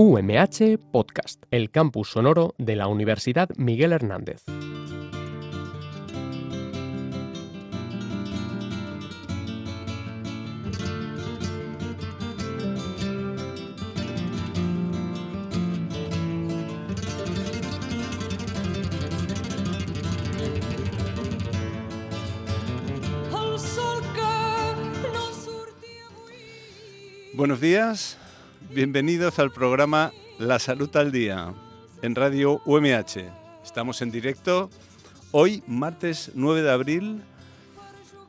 UMH Podcast, el campus sonoro de la Universidad Miguel Hernández. Buenos días, bienvenidos al programa La Salud al Día en Radio UMH. Estamos en directo hoy, martes 9 de abril,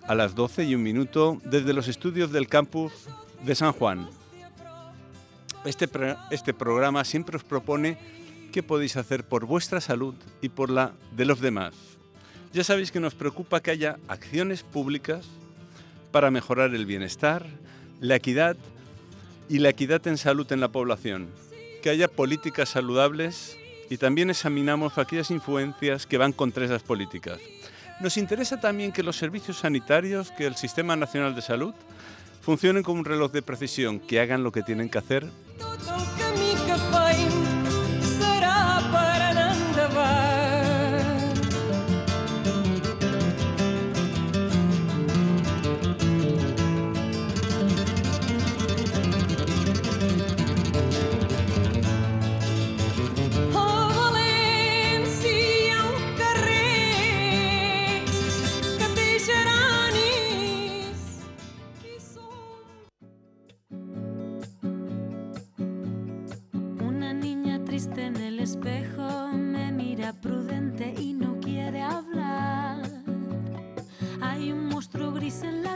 a las 12 y un minuto, desde los estudios del campus de San Juan. Este, este programa siempre os propone qué podéis hacer por vuestra salud y por la de los demás. Ya sabéis que nos preocupa que haya acciones públicas para mejorar el bienestar, la equidad y la equidad en salud en la población, que haya políticas saludables y también examinamos aquellas influencias que van contra esas políticas. Nos interesa también que los servicios sanitarios, que el Sistema Nacional de Salud, funcionen como un reloj de precisión, que hagan lo que tienen que hacer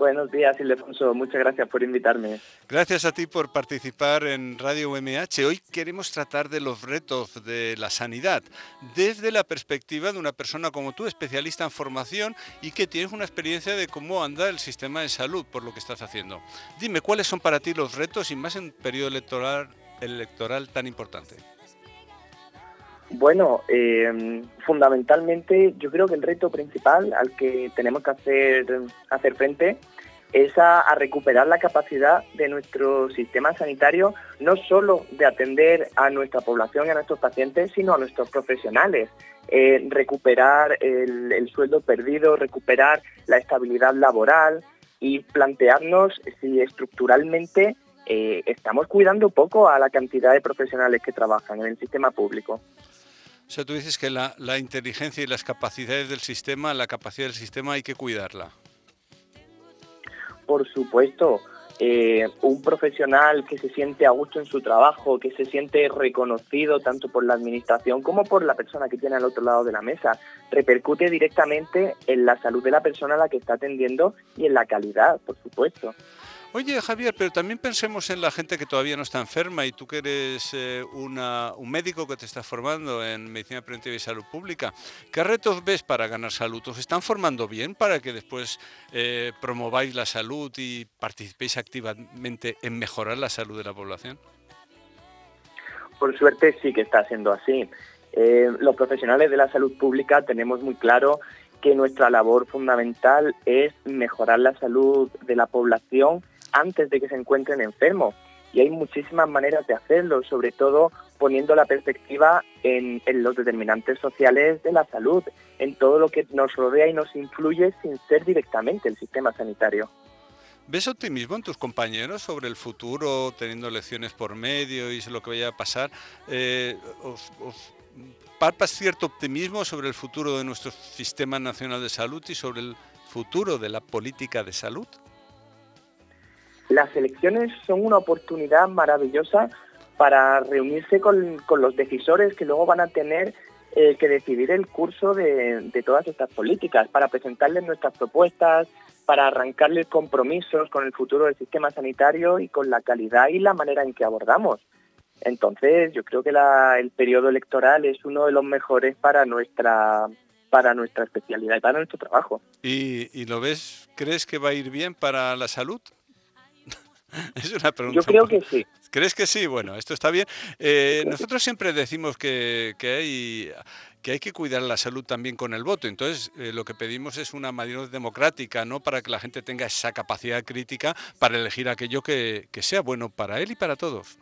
Buenos días, Ildefonso. Muchas gracias por invitarme. Gracias a ti por participar en Radio UMH. Hoy queremos tratar de los retos de la sanidad desde la perspectiva de una persona como tú, especialista en formación y que tienes una experiencia de cómo anda el sistema de salud por lo que estás haciendo. Dime, ¿cuáles son para ti los retos y más en un periodo electoral, electoral tan importante? Bueno, eh, fundamentalmente yo creo que el reto principal al que tenemos que hacer, hacer frente es a, recuperar la capacidad de nuestro sistema sanitario, no solo de atender a nuestra población y a nuestros pacientes, sino a nuestros profesionales. Eh, recuperar el, sueldo perdido, recuperar la estabilidad laboral y plantearnos si estructuralmente eh, estamos cuidando poco a la cantidad de profesionales que trabajan en el sistema público. O sea, tú dices que la, inteligencia y las capacidades del sistema, la capacidad del sistema hay que cuidarla. Por supuesto, eh, un profesional que se siente a gusto en su trabajo, que se siente reconocido tanto por la administración como por la persona que tiene al otro lado de la mesa, repercute directamente en la salud de la persona a la que está atendiendo y en la calidad, por supuesto. Oye, Javier, pero también pensemos en la gente que todavía no está enferma y tú que eres eh, un médico que te está formando en medicina preventiva y salud pública. ¿Qué retos ves para ganar salud? ¿Os están formando bien para que después eh, promováis la salud y participéis activamente en mejorar la salud de la población? Por suerte sí que está siendo así. Eh, los profesionales de la salud pública tenemos muy claro que nuestra labor fundamental es mejorar la salud de la población antes de que se encuentren enfermos. Y hay muchísimas maneras de hacerlo, sobre todo poniendo la perspectiva en, los determinantes sociales de la salud, en todo lo que nos rodea y nos influye sin ser directamente el sistema sanitario. ¿Ves optimismo en tus compañeros sobre el futuro, teniendo lecciones por medio y lo que vaya a pasar? Eh, os, ¿Palpas cierto optimismo sobre el futuro de nuestro Sistema Nacional de Salud y sobre el futuro de la política de salud? Las elecciones son una oportunidad maravillosa para reunirse con, los decisores que luego van a tener eh, que decidir el curso de, todas estas políticas, para presentarles nuestras propuestas, para arrancarles compromisos con el futuro del sistema sanitario y con la calidad y la manera en que abordamos. Entonces, yo creo que el periodo electoral es uno de los mejores para nuestra para nuestra especialidad y para nuestro trabajo. ¿Y, lo ves? ¿Crees que va a ir bien para la salud? es una pregunta. Yo creo que sí. ¿Crees que sí? Bueno, esto está bien. Eh, nosotros siempre decimos que, que, hay, que hay que cuidar la salud también con el voto. Entonces, eh, lo que pedimos es una mayoría democrática, ¿no? Para que la gente tenga esa capacidad crítica para elegir aquello que, que sea bueno para él y para todos.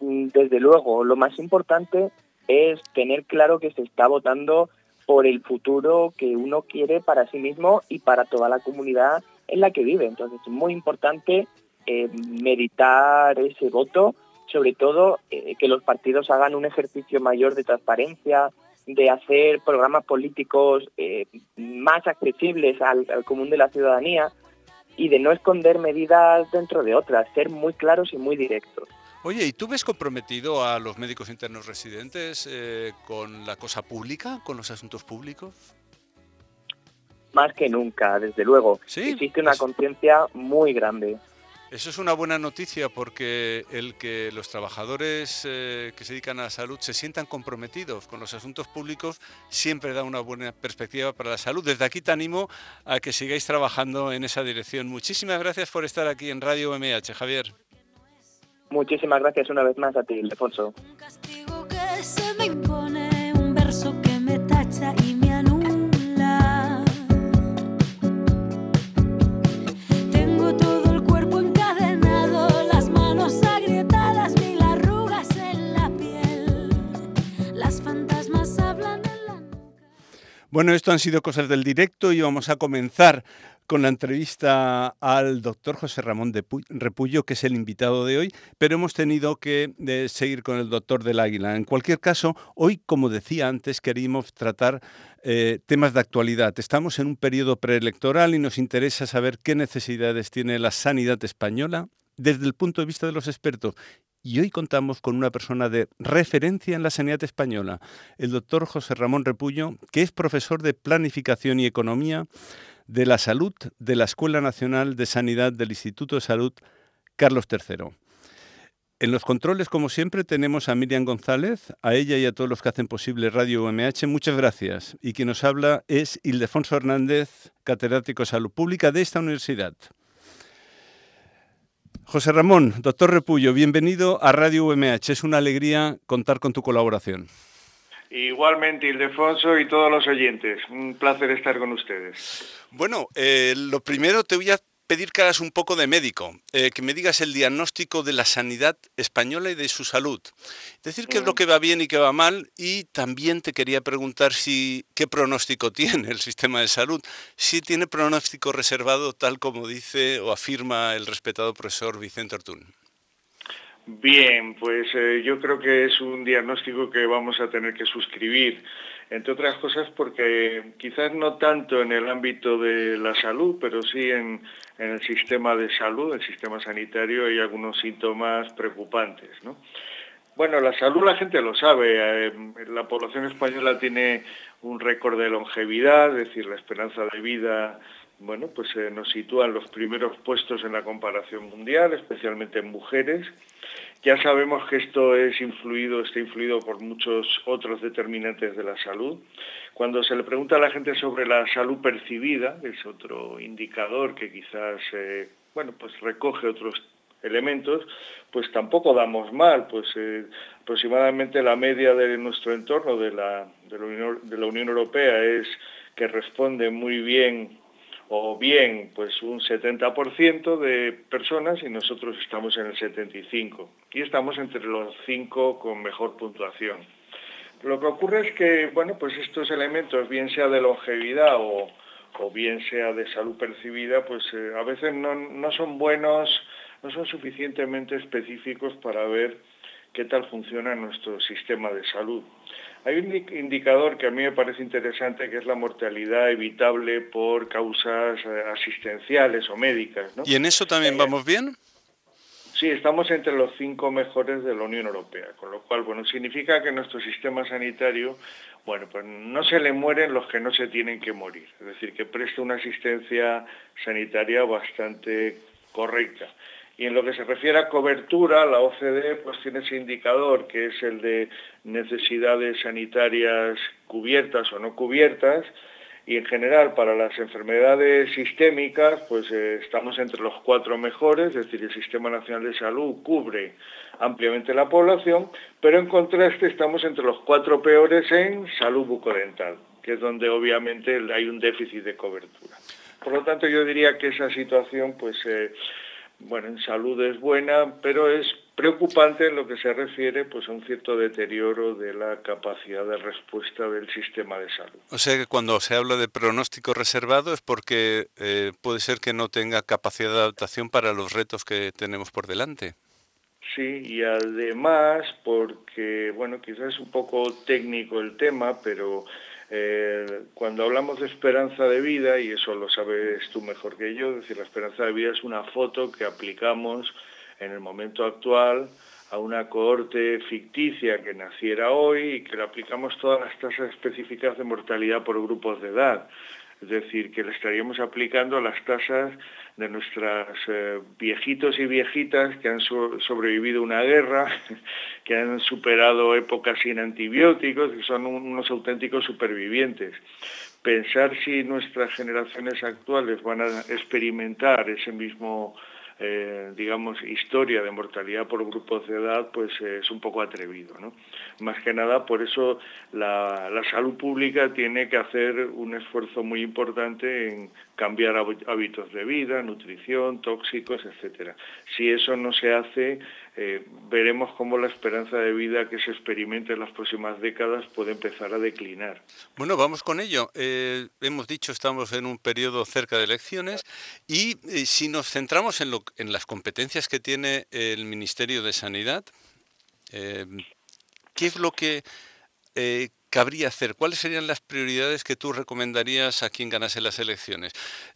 Mm, desde luego, lo más importante es tener claro que se está votando por el futuro que uno quiere para sí mismo y para toda la comunidad en la que vive. Entonces es muy importante eh, meditar ese voto, sobre todo eh, que los partidos hagan un ejercicio mayor de transparencia, de hacer programas políticos eh, más accesibles al, común de la ciudadanía y de no esconder medidas dentro de otras, ser muy claros y muy directos. Oye, ¿y tú ves comprometido a los médicos internos residentes con la cosa pública, con los asuntos públicos? Más que nunca, desde luego. Existe una conciencia muy grande. Eso es una buena noticia porque el que los trabajadores eh, que se dedican a la salud se sientan comprometidos con los asuntos públicos siempre da una buena perspectiva para la salud. Desde aquí te animo a que sigáis trabajando en esa dirección. Muchísimas gracias por estar aquí en Radio MH, Javier. Muchísimas gracias una vez más a ti, Alfonso. Un castigo que se me impone, un verso que me tacha y Bueno, esto han sido cosas del directo y vamos a comenzar con la entrevista al doctor José Ramón de Repullo, que es el invitado de hoy, pero hemos tenido que eh, seguir con el doctor del Águila. En cualquier caso, hoy, como decía antes, queríamos tratar eh, temas de actualidad. Estamos en un periodo preelectoral y nos interesa saber qué necesidades tiene la sanidad española desde el punto de vista de los expertos y hoy contamos con una persona de referencia en la sanidad española, el doctor José Ramón Repullo, que es profesor de Planificación y Economía de la Salud de la Escuela Nacional de Sanidad del Instituto de Salud Carlos III. En los controles, como siempre, tenemos a Miriam González, a ella y a todos los que hacen posible Radio UMH. Muchas gracias. Y quien nos habla es Ildefonso Hernández, catedrático de Salud Pública de esta universidad. José Ramón, doctor Repullo, bienvenido a Radio UMH. Es una alegría contar con tu colaboración. Igualmente, Ildefonso y todos los oyentes. Un placer estar con ustedes. Bueno, eh, lo primero te voy a pedir que hagas un poco de médico, eh, que me digas el diagnóstico de la sanidad española y de su salud. Decir qué es lo mm. que va bien y qué va mal y también te quería preguntar si qué pronóstico tiene el sistema de salud, si tiene pronóstico reservado tal como dice o afirma el respetado profesor Vicente Ortún. Bien, pues eh, yo creo que es un diagnóstico que vamos a tener que suscribir entre otras cosas porque quizás no tanto en el ámbito de la salud, pero sí en, el sistema de salud, el sistema sanitario, hay algunos síntomas preocupantes. ¿no? Bueno, la salud la gente lo sabe, eh, la población española tiene un récord de longevidad, es decir, la esperanza de vida bueno, pues eh, nos sitúa en los primeros puestos en la comparación mundial, especialmente en mujeres. Ya sabemos que esto es influido, está influido por muchos otros determinantes de la salud. Cuando se le pregunta a la gente sobre la salud percibida, es otro indicador que quizás eh, bueno, pues recoge otros elementos, pues tampoco damos mal, pues eh, aproximadamente la media de nuestro entorno de la Unión Europea es que responde muy bien o bien pues un 70% de personas y nosotros estamos en el 75% y estamos entre los cinco con mejor puntuación. Lo que ocurre es que bueno pues estos elementos bien sea de longevidad o, bien sea de salud percibida pues eh, a veces no, no son buenos, no son suficientemente específicos para ver qué tal funciona nuestro sistema de salud. Hay un indicador que a mí me parece interesante, que es la mortalidad evitable por causas eh, asistenciales o médicas. ¿Y en eso también eh, vamos bien? Sí, estamos entre los cinco mejores de la Unión Europea, con lo cual, bueno, significa que nuestro sistema sanitario, bueno, pues no se le mueren los que no se tienen que morir, es decir, que presta una asistencia sanitaria bastante correcta. Y en lo que se refiere a cobertura, la OCDE pues tiene ese indicador que es el de necesidades sanitarias cubiertas o no cubiertas, y en general para las enfermedades sistémicas pues eh, estamos entre los cuatro mejores, es decir, el Sistema Nacional de Salud cubre ampliamente la población, pero en contraste estamos entre los cuatro peores en salud bucodental, que es donde obviamente hay un déficit de cobertura. Por lo tanto, yo diría que esa situación, pues, eh, bueno, en salud es buena, pero es preocupante en lo que se refiere pues, a un cierto deterioro de la capacidad de respuesta del sistema de salud. O sea que cuando se habla de pronóstico reservado es porque eh, puede ser que no tenga capacidad de adaptación para los retos que tenemos por delante. Sí, y además porque, bueno, quizás es un poco técnico el tema, pero eh, cuando hablamos de esperanza de vida, y eso lo sabes tú mejor que yo, es decir, la esperanza de vida es una foto que aplicamos en el momento actual a una cohorte ficticia que naciera hoy y que le aplicamos todas las tasas específicas de mortalidad por grupos de edad. Es decir, que le estaríamos aplicando las tasas de nuestros eh, viejitos y viejitas que han sobrevivido una guerra, que han superado épocas sin antibióticos, que son unos auténticos supervivientes. Pensar si nuestras generaciones actuales van a experimentar ese mismo eh, digamos, historia de mortalidad por grupos de edad, pues eh, es un poco atrevido. ¿no? Más que nada, por eso la, la, salud pública tiene que hacer un esfuerzo muy importante en cambiar hábitos de vida, nutrición, tóxicos, etcétera. Si eso no se hace, eh, veremos cómo la esperanza de vida que se experimente en las próximas décadas puede empezar a declinar. Bueno, vamos con ello. Eh, hemos dicho, estamos en un periodo cerca de elecciones y eh, si nos centramos en, las competencias que tiene el Ministerio de Sanidad, ¿qué es lo que cabría hacer? ¿Cuáles serían las prioridades que tú recomendarías a quien ganase las elecciones?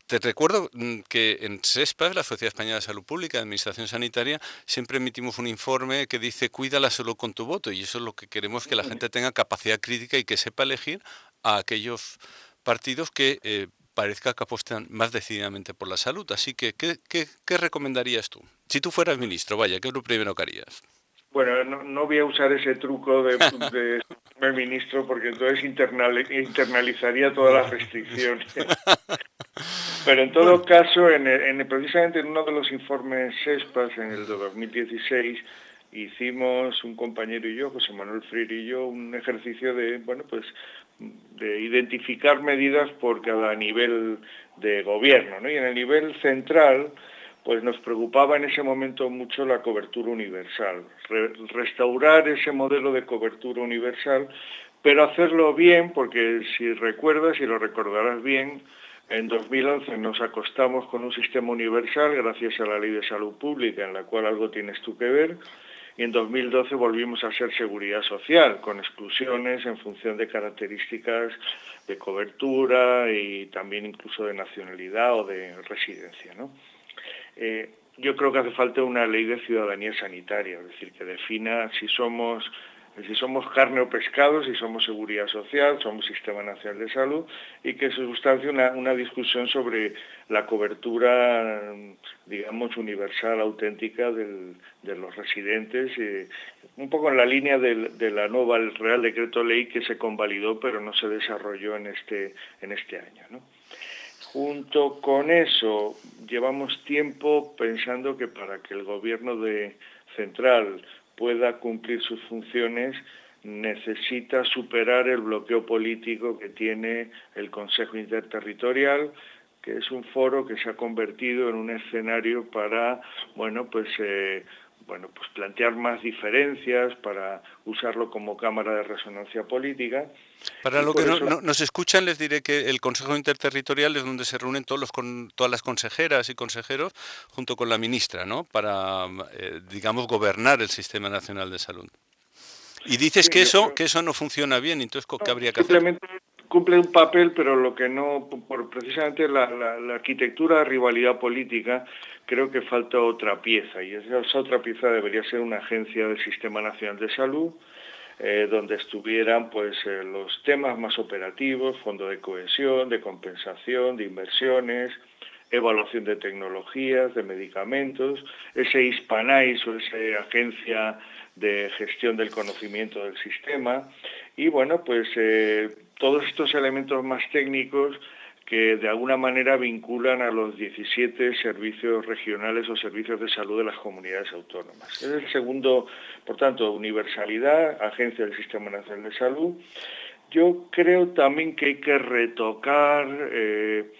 Te recuerdo mm, que en SESPA, la Sociedad Española de Salud Pública de Administración Sanitaria, siempre emitimos un informe que dice cuida la salud con tu voto y eso es lo que queremos que la gente tenga capacidad crítica y que sepa elegir a aquellos partidos que eh, parezca que apuestan más decididamente por la salud. Así que, ¿qué, qué recomendarías tú? Si tú fueras ministro, vaya, ¿qué es lo primero que harías? Bueno, no, voy a usar ese truco de, de, ministro porque entonces internalizaría todas las restricciones. Pero en todo caso, en, precisamente en uno de los informes SESPAS en el 2016 hicimos un compañero y yo, José Manuel Freire y yo, un ejercicio de, bueno, pues de identificar medidas por cada nivel de gobierno, ¿no? Y en el nivel central, pues nos preocupaba en ese momento mucho la cobertura universal, restaurar ese modelo de cobertura universal, pero hacerlo bien, porque si recuerdas y lo recordarás bien, en 2011 nos acostamos con un sistema universal gracias a la Ley de Salud Pública, en la cual algo tienes tú que ver, y en 2012 volvimos a ser seguridad social, con exclusiones en función de características de cobertura y también incluso de nacionalidad o de residencia. ¿no? Eh, yo creo que hace falta una ley de ciudadanía sanitaria, es decir, que defina si somos si somos carne o pescado, si somos seguridad social, somos sistema nacional de salud y que se sustancie una, una discusión sobre la cobertura, digamos, universal, auténtica de los residentes, eh, un poco en la línea de, la nueva Real Decreto Ley que se convalidó pero no se desarrolló en este, en este año. ¿no? Junto con eso, llevamos tiempo pensando que para que el gobierno de central pueda cumplir sus funciones, necesita superar el bloqueo político que tiene el Consejo Interterritorial, que es un foro que se ha convertido en un escenario para, bueno, pues eh, bueno, pues plantear más diferencias, para usarlo como cámara de resonancia política. Para lo que no, nos escuchan, les diré que el Consejo Interterritorial es donde se reúnen todos los con, todas las consejeras y consejeros junto con la ministra, ¿no? Para, eh, digamos, gobernar el Sistema Nacional de Salud. Y dices que eso que eso no funciona bien, entonces ¿qué habría que hacer? Cumple un papel, pero lo que no, por precisamente la, arquitectura de rivalidad política, creo que falta otra pieza, y esa, otra pieza debería ser una agencia del Sistema Nacional de Salud, eh, donde estuvieran pues eh, los temas más operativos, fondo de cohesión, de compensación, de inversiones, evaluación de tecnologías, de medicamentos, ese Hispanais o esa agencia de gestión del conocimiento del sistema. Y bueno, pues eh, todos estos elementos más técnicos que de alguna manera vinculan a los 17 servicios regionales o servicios de salud de las comunidades autónomas. Es el segundo, por tanto, universalidad, agencia del Sistema Nacional de Salud. Yo creo también que hay que retocar eh,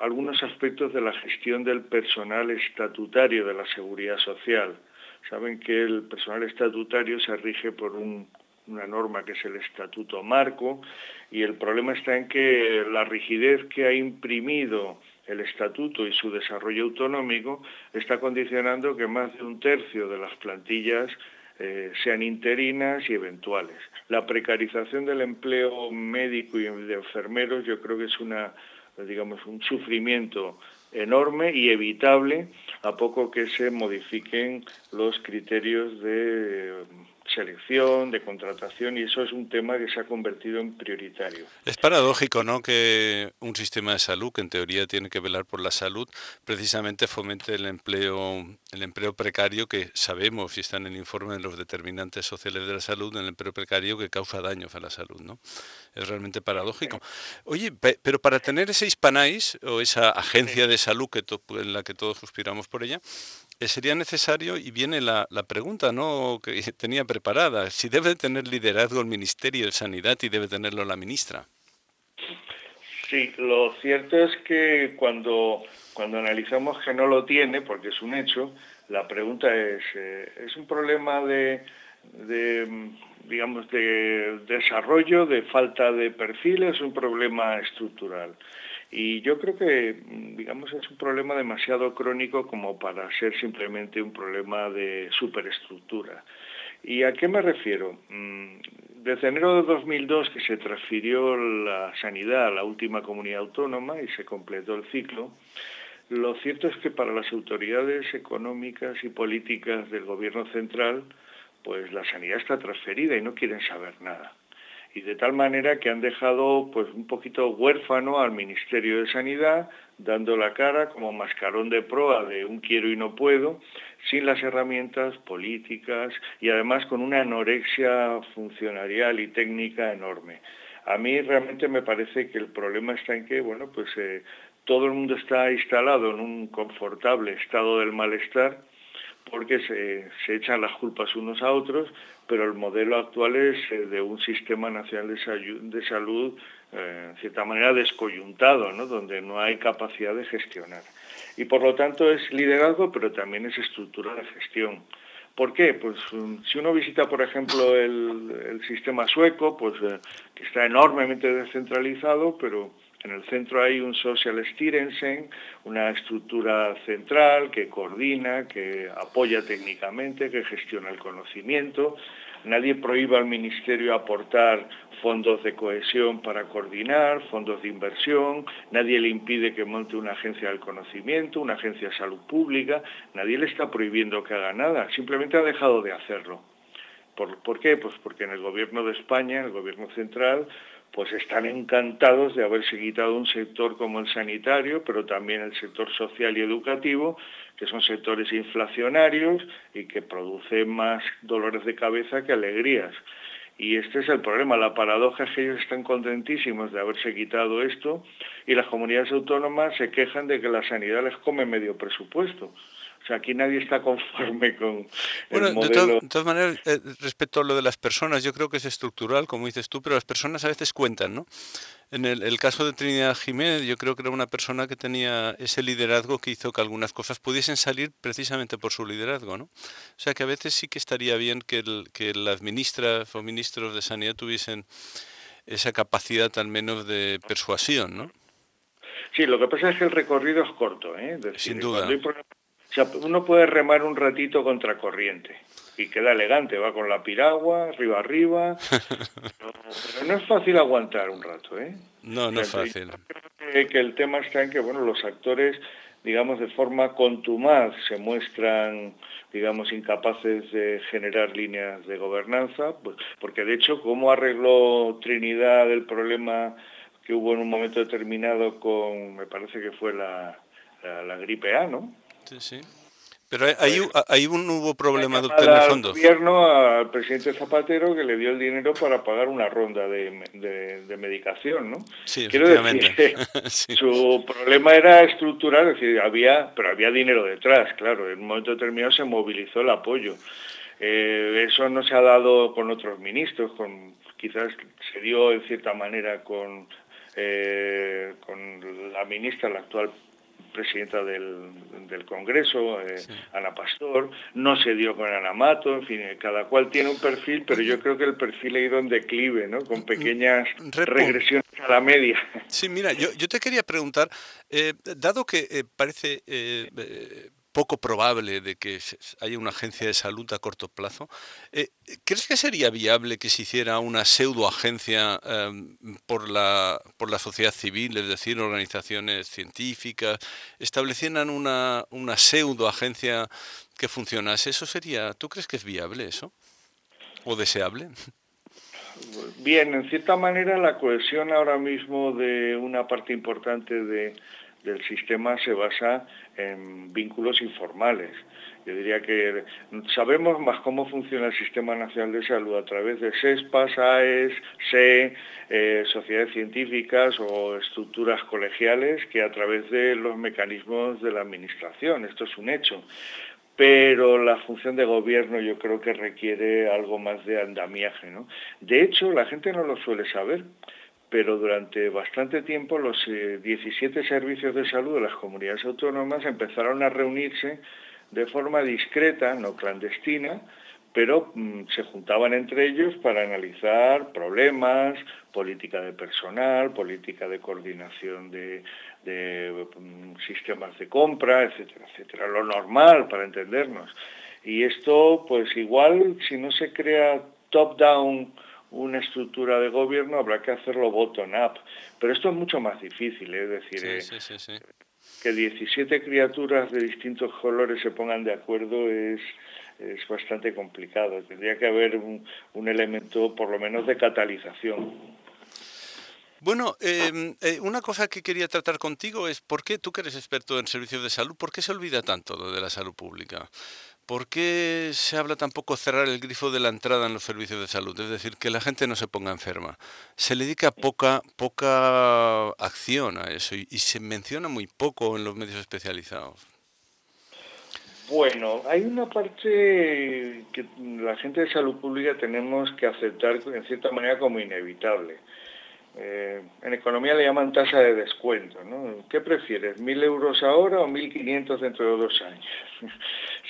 algunos aspectos de la gestión del personal estatutario de la seguridad social. Saben que el personal estatutario se rige por un una norma que es el Estatuto Marco, y el problema está en que la rigidez que ha imprimido el estatuto y su desarrollo autonómico está condicionando que más de un tercio de las plantillas eh, sean interinas y eventuales. La precarización del empleo médico y de enfermeros yo creo que es una, digamos, un sufrimiento enorme y evitable a poco que se modifiquen los criterios de selección, de contratación, y eso es un tema que se ha convertido en prioritario. Es paradójico, ¿no?, que un sistema de salud, que en teoría tiene que velar por la salud, precisamente fomente el empleo, el empleo precario, que sabemos, y está en el informe de los determinantes sociales de la salud, el empleo precario que causa daños a la salud, ¿no? Es realmente paradójico. Oye, pero para tener ese Hispanais, o esa agencia de salud que en la que todos suspiramos por ella, sería necesario, y viene la, pregunta ¿no? que tenía preparada, si debe tener liderazgo el Ministerio de Sanidad y debe tenerlo la ministra. Sí, lo cierto es que cuando, cuando analizamos que no lo tiene, porque es un hecho, la pregunta es, eh, ¿es un problema de, de, digamos, de desarrollo, de falta de perfiles, es un problema estructural? Y yo creo que, mm, digamos, es un problema demasiado crónico como para ser simplemente un problema de superestructura. ¿Y a qué me refiero? Mm, desde enero de 2002 que se transfirió la sanidad a la última comunidad autónoma y se completó el ciclo, lo cierto es que para las autoridades económicas y políticas del gobierno central, pues la sanidad está transferida y no quieren saber nada y de tal manera que han dejado pues un poquito huérfano al Ministerio de Sanidad, dando la cara como mascarón de proa de un quiero y no puedo, sin las herramientas políticas y además con una anorexia funcionarial y técnica enorme. A mí realmente me parece que el problema está en que, bueno, pues eh, todo el mundo está instalado en un confortable estado del malestar porque se, se, echan las culpas unos a otros, pero el modelo actual es eh, de un sistema nacional de, salud, eh, en cierta manera, descoyuntado, ¿no? donde no hay capacidad de gestionar. Y por lo tanto es liderazgo, pero también es estructura de gestión. ¿Por qué? Pues um, si uno visita, por ejemplo, el, sistema sueco, pues eh, que está enormemente descentralizado, pero en el centro hay un social Styrelsen, una estructura central que coordina, que apoya técnicamente, que gestiona el conocimiento. Nadie prohíbe al Ministerio aportar fondos de cohesión para coordinar, fondos de inversión, nadie le impide que monte una agencia del conocimiento, una agencia de salud pública, nadie le está prohibiendo que haga nada, simplemente ha dejado de hacerlo. ¿Por, ¿Por, qué? Pues porque en el gobierno de España, en el gobierno central, pues están encantados de haberse quitado un sector como el sanitario, pero también el sector social y educativo, que son sectores inflacionarios y que producen más dolores de cabeza que alegrías. Y este es el problema, la paradoja es que ellos están contentísimos de haberse quitado esto y las comunidades autónomas se quejan de que la sanidad les come medio presupuesto. O sea, aquí nadie está conforme con bueno, el modelo. De, todas maneras, eh, respecto a lo de las personas, yo creo que es estructural, como dices tú, pero las personas a veces cuentan, ¿no? En el, caso de Trinidad Jiménez, yo creo que era una persona que tenía ese liderazgo que hizo que algunas cosas pudiesen salir precisamente por su liderazgo, ¿no? O sea, que a veces sí que estaría bien que, que las ministras o ministros de Sanidad tuviesen esa capacidad al menos de persuasión, ¿no? Sí, lo que pasa es que el recorrido es corto, ¿eh? Sin duda. O sea, uno puede remar un ratito contra corriente y queda elegante, va con la piragua, arriba arriba, pero, no es fácil aguantar un rato, ¿eh? No, no es fácil. Que, que el tema está en que, bueno, los actores, digamos, de forma contumaz se muestran, digamos, incapaces de generar líneas de gobernanza, pues, porque de hecho, ¿cómo arregló Trinidad el problema que hubo en un momento determinado con, me parece que fue la la gripe A, ¿no? Sí, sí. Pero ahí, ahí un hubo problema de obtener fondos. Al gobierno, al presidente Zapatero, que le dio el dinero para pagar una ronda de, de, medicación, ¿no? Sí, Quiero decir su problema era estructural, es decir, había, pero había dinero detrás, claro. En un momento determinado se movilizó el apoyo. Eh, eso no se ha dado con otros ministros, con quizás se dio en cierta manera con, eh, con la ministra, la actual presidenta del, Congreso, eh, Ana Pastor, no se dio con Ana Mato, en fin, cada cual tiene un perfil, pero yo creo que el perfil ha ido en declive, ¿no? Con pequeñas regresiones a la media. Sí, mira, yo, yo te quería preguntar, eh, dado que eh, parece poco probable de que haya una agencia de salud a corto plazo. Eh, ¿Crees que sería viable que se hiciera una pseudoagencia em, por, la, por la sociedad civil, es decir, organizaciones científicas, establecieran una, una pseudoagencia que funcionase? ¿Eso sería, tú crees que es viable eso? ¿O deseable? Bien, en cierta manera la cohesión ahora mismo de una parte importante de, del sistema se basa en vínculos informales. Yo diría que sabemos más cómo funciona el Sistema Nacional de Salud a través de SESPAS, AES, SE, eh, sociedades científicas o estructuras colegiales que a través de los mecanismos de la Administración. Esto es un hecho. Pero la función de gobierno yo creo que requiere algo más de andamiaje. ¿no? De hecho, la gente no lo suele saber pero durante bastante tiempo los 17 eh, servicios de salud de las comunidades autónomas empezaron a reunirse de forma discreta, no clandestina, pero mm, se juntaban entre ellos para analizar problemas, política de personal, política de coordinación de, mm, sistemas de compra, etcétera, etcétera. Lo normal para entendernos. Y esto, pues igual, si no se crea top-down una estructura de gobierno, habrá que hacerlo bottom-up. Pero esto es mucho más difícil, ¿eh? es decir, eh, que 17 criaturas de distintos colores se pongan de acuerdo es, es bastante complicado. Tendría que haber un, un elemento, por lo menos, de catalización. Bueno, em, eh, una cosa que quería tratar contigo es por qué tú que eres experto en servicios de salud, ¿por qué se olvida tanto de la salud pública? ¿Por qué se habla tampoco cerrar el grifo de la entrada en los servicios de salud? Es decir, que la gente no se ponga enferma. Se le dedica poca, poca acción a eso y, se menciona muy poco en los medios especializados. Bueno, hay una parte que la gente de salud pública tenemos que aceptar en cierta manera como inevitable. Eh, en economía le llaman tasa de descuento. ¿no? ¿Qué prefieres, mil euros ahora o 1.500 dentro de dos años?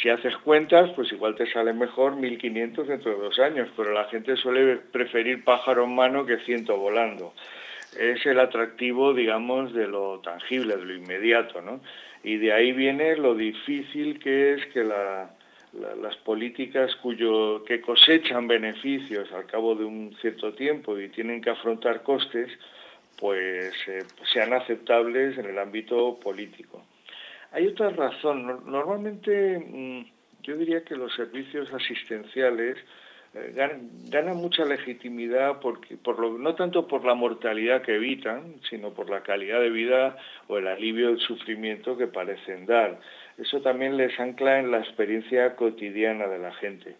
si haces cuentas, pues igual te sale mejor 1.500 dentro de dos años, pero la gente suele preferir pájaro en mano que ciento volando. Es el atractivo, digamos, de lo tangible, de lo inmediato. ¿no? Y de ahí viene lo difícil que es que la, las políticas cuyo, que cosechan beneficios al cabo de un cierto tiempo y tienen que afrontar costes, pues eh, sean aceptables en el ámbito político. Hay otra razón. Normalmente mm, yo diría que los servicios asistenciales eh, ganan, mucha legitimidad por lo, no tanto por la mortalidad que evitan, sino por la calidad de vida o el alivio del sufrimiento que parecen dar. Eso también les ancla en la experiencia cotidiana de la gente.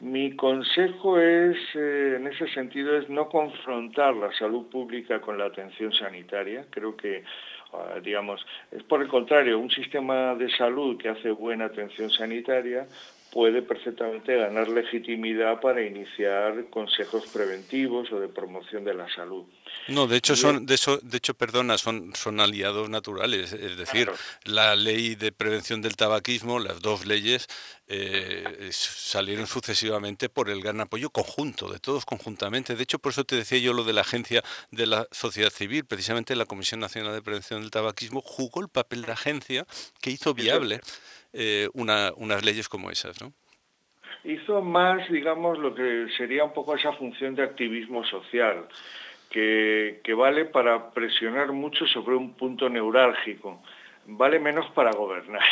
Mi consejo es, eh, en ese sentido, es no confrontar la salud pública con la atención sanitaria. Creo que, ah, digamos, es por el contrario, un sistema de salud que hace buena atención sanitaria puede perfectamente ganar legitimidad para iniciar consejos preventivos o de promoción de la salud. No, de hecho son, de eso, de hecho, perdona, son, son aliados naturales. Es decir, la ley de prevención del tabaquismo, las dos leyes eh, salieron sucesivamente por el gran apoyo conjunto, de todos conjuntamente. De hecho, por eso te decía yo lo de la agencia de la sociedad civil, precisamente la Comisión Nacional de Prevención del Tabaquismo jugó el papel de agencia que hizo viable eh, unas leyes como esas, ¿no? Hizo más, digamos, lo que sería un poco esa función de activismo social, que, vale para presionar mucho sobre un punto neurálgico. Vale menos para gobernar.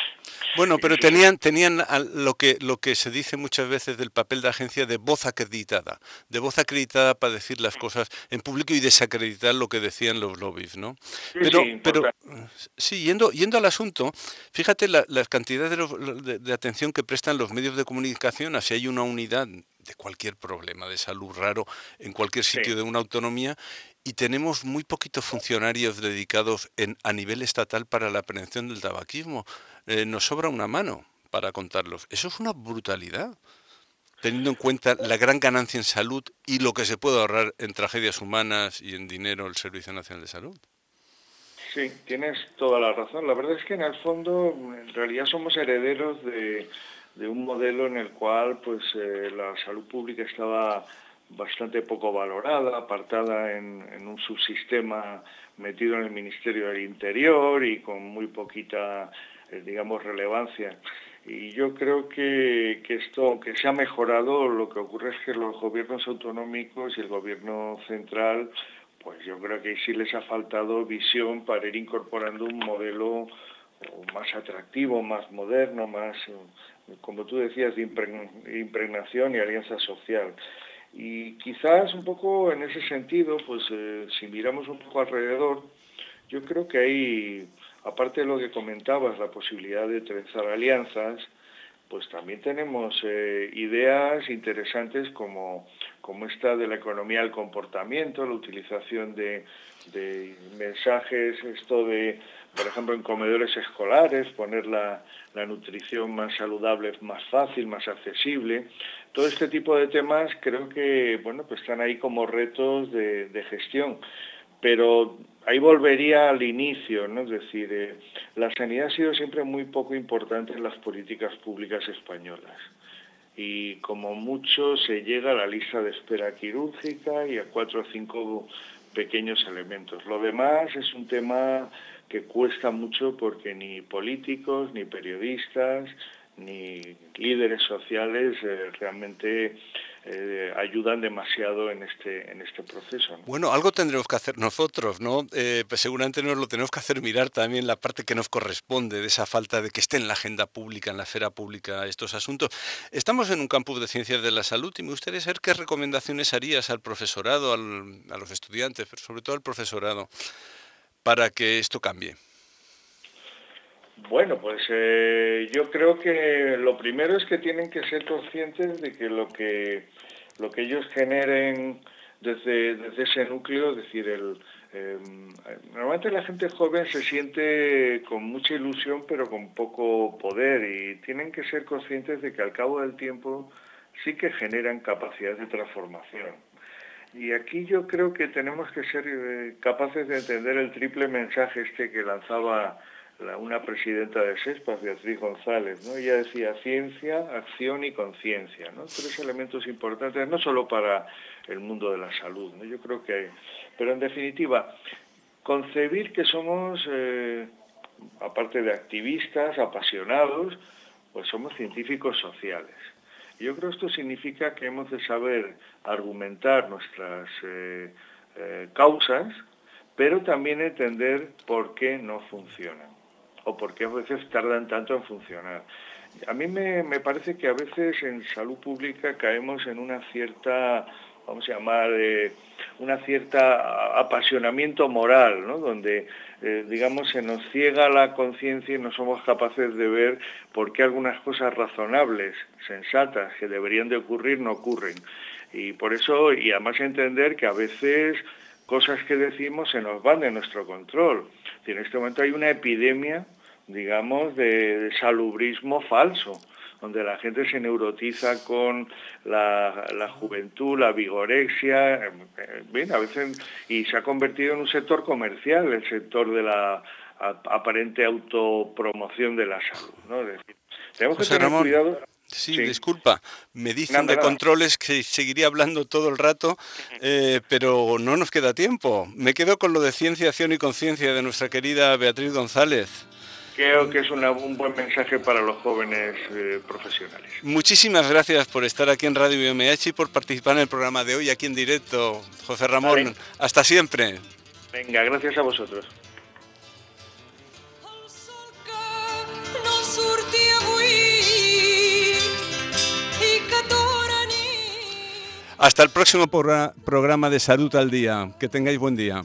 Bueno, pero tenían, tenían lo que, lo que se dice muchas veces del papel de agencia de voz acreditada, de voz acreditada para decir las cosas en público y desacreditar lo que decían los lobbies, ¿no? pero, pero sí, yendo, yendo al asunto, fíjate la, cantidad de, de, atención que prestan los medios de comunicación a si hay una unidad de cualquier problema de salud raro en cualquier sitio de una autonomía y tenemos muy poquitos funcionarios dedicados en, a nivel estatal para la prevención del tabaquismo. Eh, nos sobra una mano para contarlos. Eso es una brutalidad, teniendo en cuenta la gran ganancia en salud y lo que se puede ahorrar en tragedias humanas y en dinero el Servicio Nacional de Salud. Sí, tienes toda la razón. La verdad es que en el fondo, en realidad somos herederos de, un modelo en el cual pues eh, la salud pública estaba bastante poco valorada, apartada en, un subsistema metido en el Ministerio del Interior y con muy poquita eh, digamos, relevancia. Y yo creo que, que, esto, aunque se ha mejorado, lo que ocurre es que los gobiernos autonómicos y el gobierno central, pues yo creo que sí les ha faltado visión para ir incorporando un modelo más atractivo, más moderno, más, como tú decías, de impregnación y alianza social. Y quizás un poco en ese sentido, pues eh, si miramos un poco alrededor, yo creo que hay aparte de lo que comentabas, la posibilidad de trenzar alianzas, pues también tenemos eh, ideas interesantes como, como esta de la economía del comportamiento, la utilización de, mensajes, esto de, por ejemplo, en comedores escolares, poner la, nutrición más saludable, más fácil, más accesible. Todo este tipo de temas creo que bueno, pues están ahí como retos de, de gestión. Pero ahí volvería al inicio, ¿no? Es decir, eh, la sanidad ha sido siempre muy poco importante en las políticas públicas españolas. Y como mucho se llega a la lista de espera quirúrgica y a cuatro o cinco pequeños elementos. Lo demás es un tema que cuesta mucho porque ni políticos, ni periodistas, ni líderes sociales eh, realmente eh, ayudan demasiado en este en este proceso. Bueno, algo tendremos que hacer nosotros, ¿no? Eh, pues seguramente nos lo tenemos que hacer mirar también la parte que nos corresponde de esa falta de que esté en la agenda pública, en la esfera pública estos asuntos. Estamos en un campus de ciencias de la salud y me gustaría saber qué recomendaciones harías al profesorado, a los estudiantes, pero sobre todo al profesorado, para que esto cambie. Bueno, pues eh, yo creo que lo primero es que tienen que ser conscientes de que lo que, lo que ellos generen desde, desde ese núcleo, es decir, el, em, normalmente la gente joven se siente con mucha ilusión pero con poco poder y tienen que ser conscientes de que al cabo del tiempo sí que generan capacidades de transformación. Y aquí yo creo que tenemos que ser eh, capaces de entender el triple mensaje este que lanzaba una presidenta de SESPAS, Beatriz González, ¿no? Ella decía ciencia, acción y conciencia, ¿no? Tres elementos importantes, no solo para el mundo de la salud, ¿no? Yo creo que Pero en definitiva, concebir que somos, eh, aparte de activistas, apasionados, pues somos científicos sociales. Yo creo que esto significa que hemos de saber argumentar nuestras eh, eh, causas, pero también entender por qué no funcionan o por qué a veces tardan tanto en funcionar. A mí me, parece que a veces en salud pública caemos en una cierta, vamos a llamar, eh, una cierta apasionamiento moral, ¿no? donde, eh, digamos, se nos ciega la conciencia y no somos capaces de ver por qué algunas cosas razonables, sensatas, que deberían de ocurrir, no ocurren. Y por eso, y además entender que a veces cosas que decimos se nos van de nuestro control. Y en este momento hay una epidemia digamos, de, salubrismo falso, donde la gente se neurotiza con la, juventud, la vigorexia, bien, a veces, y se ha convertido en un sector comercial, el sector de la aparente autopromoción de la salud. ¿no? tenemos que tener cuidado. Sí, disculpa, me dicen de controles que seguiría hablando todo el rato, eh, pero no nos queda tiempo. Me quedo con lo de ciencia, acción y conciencia de nuestra querida Beatriz González creo que es un buen mensaje para los jóvenes eh, profesionales. Muchísimas gracias por estar aquí en Radio BMH y por participar en el programa de hoy aquí en directo. José Ramón, hasta siempre. Venga, gracias a vosotros. Hasta el próximo programa de Salud al Día. Que tengáis buen día.